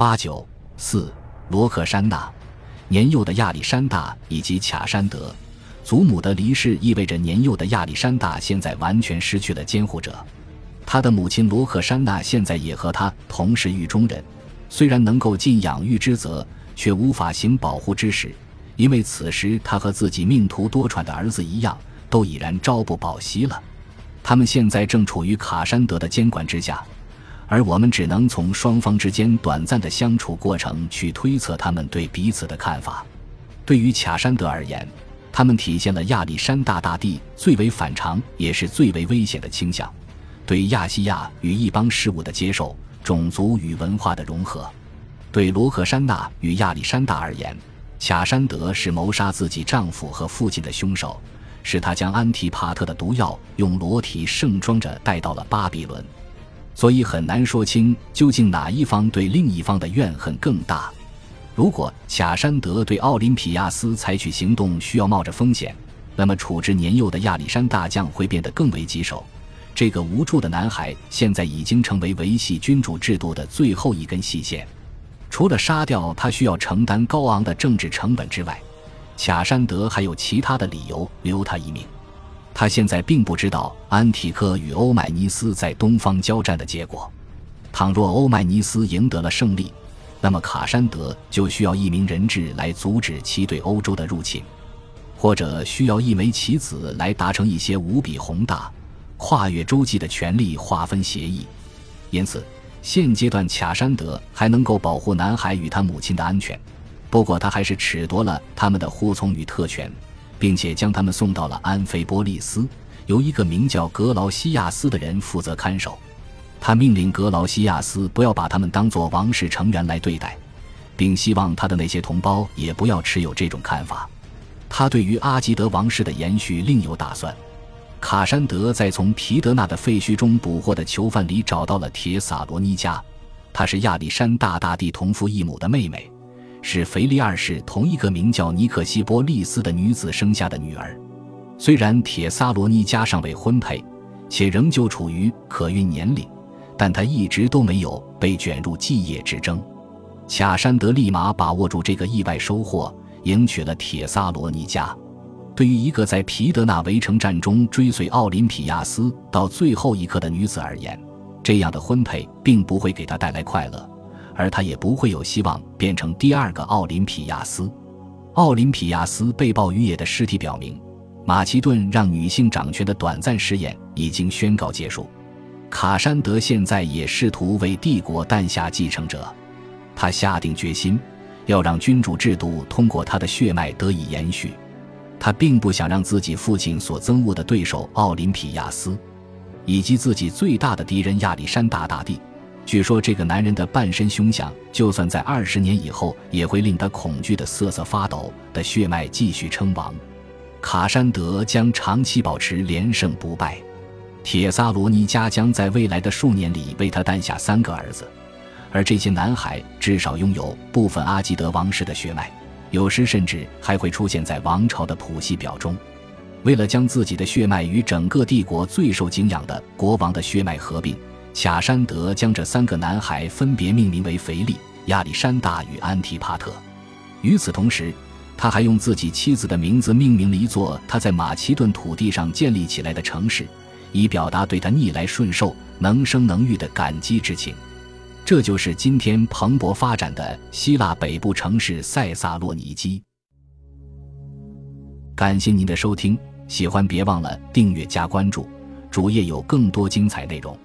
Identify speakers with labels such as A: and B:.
A: 八九四罗克珊娜，年幼的亚历山大以及卡山德，祖母的离世意味着年幼的亚历山大现在完全失去了监护者。他的母亲罗克珊娜现在也和他同是狱中人，虽然能够尽养育之责，却无法行保护之实，因为此时他和自己命途多舛的儿子一样，都已然朝不保夕了。他们现在正处于卡山德的监管之下。而我们只能从双方之间短暂的相处过程去推测他们对彼此的看法。对于卡山德而言，他们体现了亚历山大大帝最为反常也是最为危险的倾向：对亚细亚与一邦事物的接受，种族与文化的融合。对罗克珊娜与亚历山大而言，卡山德是谋杀自己丈夫和父亲的凶手，是他将安提帕特的毒药用裸体盛装着带到了巴比伦。所以很难说清究竟哪一方对另一方的怨恨更大。如果卡山德对奥林匹亚斯采取行动需要冒着风险，那么处置年幼的亚历山大将会变得更为棘手。这个无助的男孩现在已经成为维系君主制度的最后一根细线。除了杀掉他需要承担高昂的政治成本之外，卡山德还有其他的理由留他一命。他现在并不知道安提克与欧迈尼斯在东方交战的结果。倘若欧迈尼斯赢得了胜利，那么卡山德就需要一名人质来阻止其对欧洲的入侵，或者需要一枚棋子来达成一些无比宏大、跨越洲际的权力划分协议。因此，现阶段卡山德还能够保护男孩与他母亲的安全，不过他还是褫夺了他们的护从与特权。并且将他们送到了安菲波利斯，由一个名叫格劳西亚斯的人负责看守。他命令格劳西亚斯不要把他们当作王室成员来对待，并希望他的那些同胞也不要持有这种看法。他对于阿吉德王室的延续另有打算。卡山德在从皮德纳的废墟中捕获的囚犯里找到了铁萨罗尼加，她是亚历山大大帝同父异母的妹妹。是腓力二世同一个名叫尼克西波利斯的女子生下的女儿。虽然铁萨罗尼加尚未婚配，且仍旧处于可孕年龄，但她一直都没有被卷入继业之争。卡山德立马把握住这个意外收获，迎娶了铁萨罗尼加。对于一个在皮德纳围城战中追随奥林匹亚斯到最后一刻的女子而言，这样的婚配并不会给她带来快乐。而他也不会有希望变成第二个奥林匹亚斯。奥林匹亚斯被曝于野的尸体表明，马其顿让女性掌权的短暂试验已经宣告结束。卡山德现在也试图为帝国诞下继承者，他下定决心要让君主制度通过他的血脉得以延续。他并不想让自己父亲所憎恶的对手奥林匹亚斯，以及自己最大的敌人亚历山大大帝。据说这个男人的半身凶相，就算在二十年以后，也会令他恐惧的瑟瑟发抖的血脉继续称王。卡山德将长期保持连胜不败。铁萨罗尼加将在未来的数年里为他诞下三个儿子，而这些男孩至少拥有部分阿基德王室的血脉，有时甚至还会出现在王朝的谱系表中。为了将自己的血脉与整个帝国最受敬仰的国王的血脉合并。卡山德将这三个男孩分别命名为腓力、亚历山大与安提帕特。与此同时，他还用自己妻子的名字命名了一座他在马其顿土地上建立起来的城市，以表达对他逆来顺受、能生能育的感激之情。这就是今天蓬勃发展的希腊北部城市塞萨洛尼基。感谢您的收听，喜欢别忘了订阅加关注，主页有更多精彩内容。